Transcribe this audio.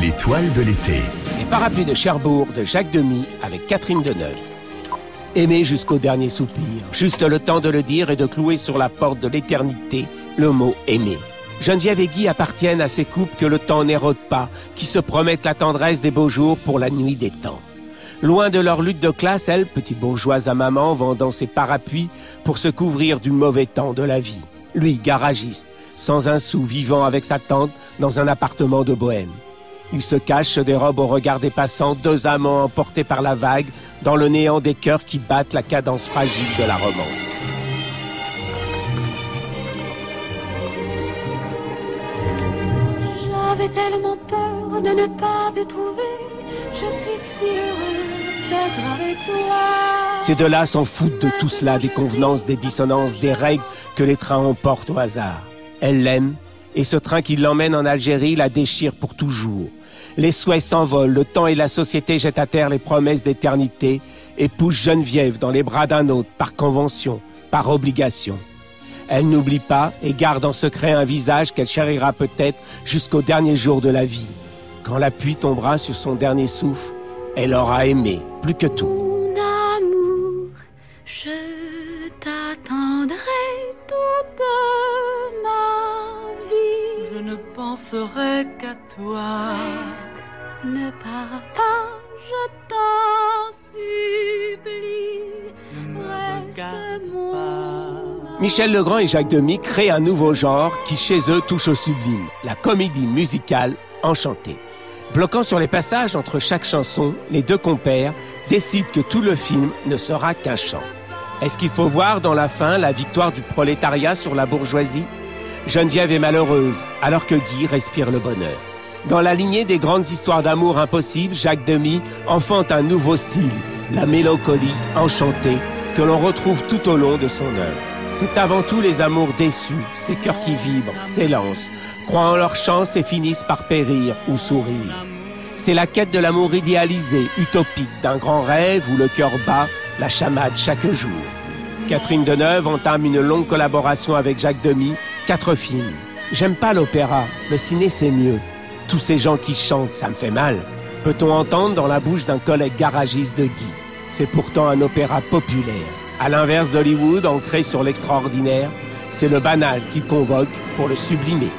L'étoile de l'été. Les parapluies de Cherbourg de Jacques Demy avec Catherine Deneuve. Aimer jusqu'au dernier soupir, juste le temps de le dire et de clouer sur la porte de l'éternité le mot aimer. Geneviève et Guy appartiennent à ces couples que le temps n'érode pas, qui se promettent la tendresse des beaux jours pour la nuit des temps. Loin de leur lutte de classe, elle, petite bourgeoise à maman, vendant ses parapluies pour se couvrir du mauvais temps de la vie. Lui, garagiste, sans un sou, vivant avec sa tante dans un appartement de bohème. Il se cache, se dérobe au regard des passants, deux amants emportés par la vague, dans le néant des cœurs qui battent la cadence fragile de la romance. J'avais tellement peur de ne pas te trouver. Je suis si heureuse d'être avec toi. Ces deux-là s'en foutent de tout cela, des convenances, des dissonances, des règles que les trains emportent au hasard. Elle l'aime, et ce train qui l'emmène en Algérie la déchire pour toujours. Les souhaits s'envolent, le temps et la société jettent à terre les promesses d'éternité et poussent Geneviève dans les bras d'un autre par convention, par obligation. Elle n'oublie pas et garde en secret un visage qu'elle chérira peut-être jusqu'au dernier jour de la vie. Quand la pluie tombera sur son dernier souffle, elle aura aimé plus que tout. Penserai qu'à toi. Reste, ne pars pas, je t'en supplie. Ne me Reste regarde mon pas. Michel Legrand et Jacques Demy créent un nouveau genre qui chez eux touche au sublime, la comédie musicale enchantée. Bloquant sur les passages entre chaque chanson, les deux compères décident que tout le film ne sera qu'un chant. Est-ce qu'il faut voir dans la fin la victoire du prolétariat sur la bourgeoisie? Geneviève est malheureuse, alors que Guy respire le bonheur. Dans la lignée des grandes histoires d'amour impossibles, Jacques Demy enfante un nouveau style, la mélancolie enchantée, que l'on retrouve tout au long de son œuvre. C'est avant tout les amours déçus, ces cœurs qui vibrent, s'élancent, croient en leur chance et finissent par périr ou sourire. C'est la quête de l'amour idéalisé, utopique, d'un grand rêve où le cœur bat, la chamade chaque jour. Catherine Deneuve entame une longue collaboration avec Jacques Demy, quatre films. J'aime pas l'opéra, le ciné c'est mieux. Tous ces gens qui chantent, ça me fait mal. Peut-on entendre dans la bouche d'un collègue garagiste de Guy? C'est pourtant un opéra populaire. À l'inverse d'Hollywood, ancré sur l'extraordinaire, c'est le banal qui convoque pour le sublimer.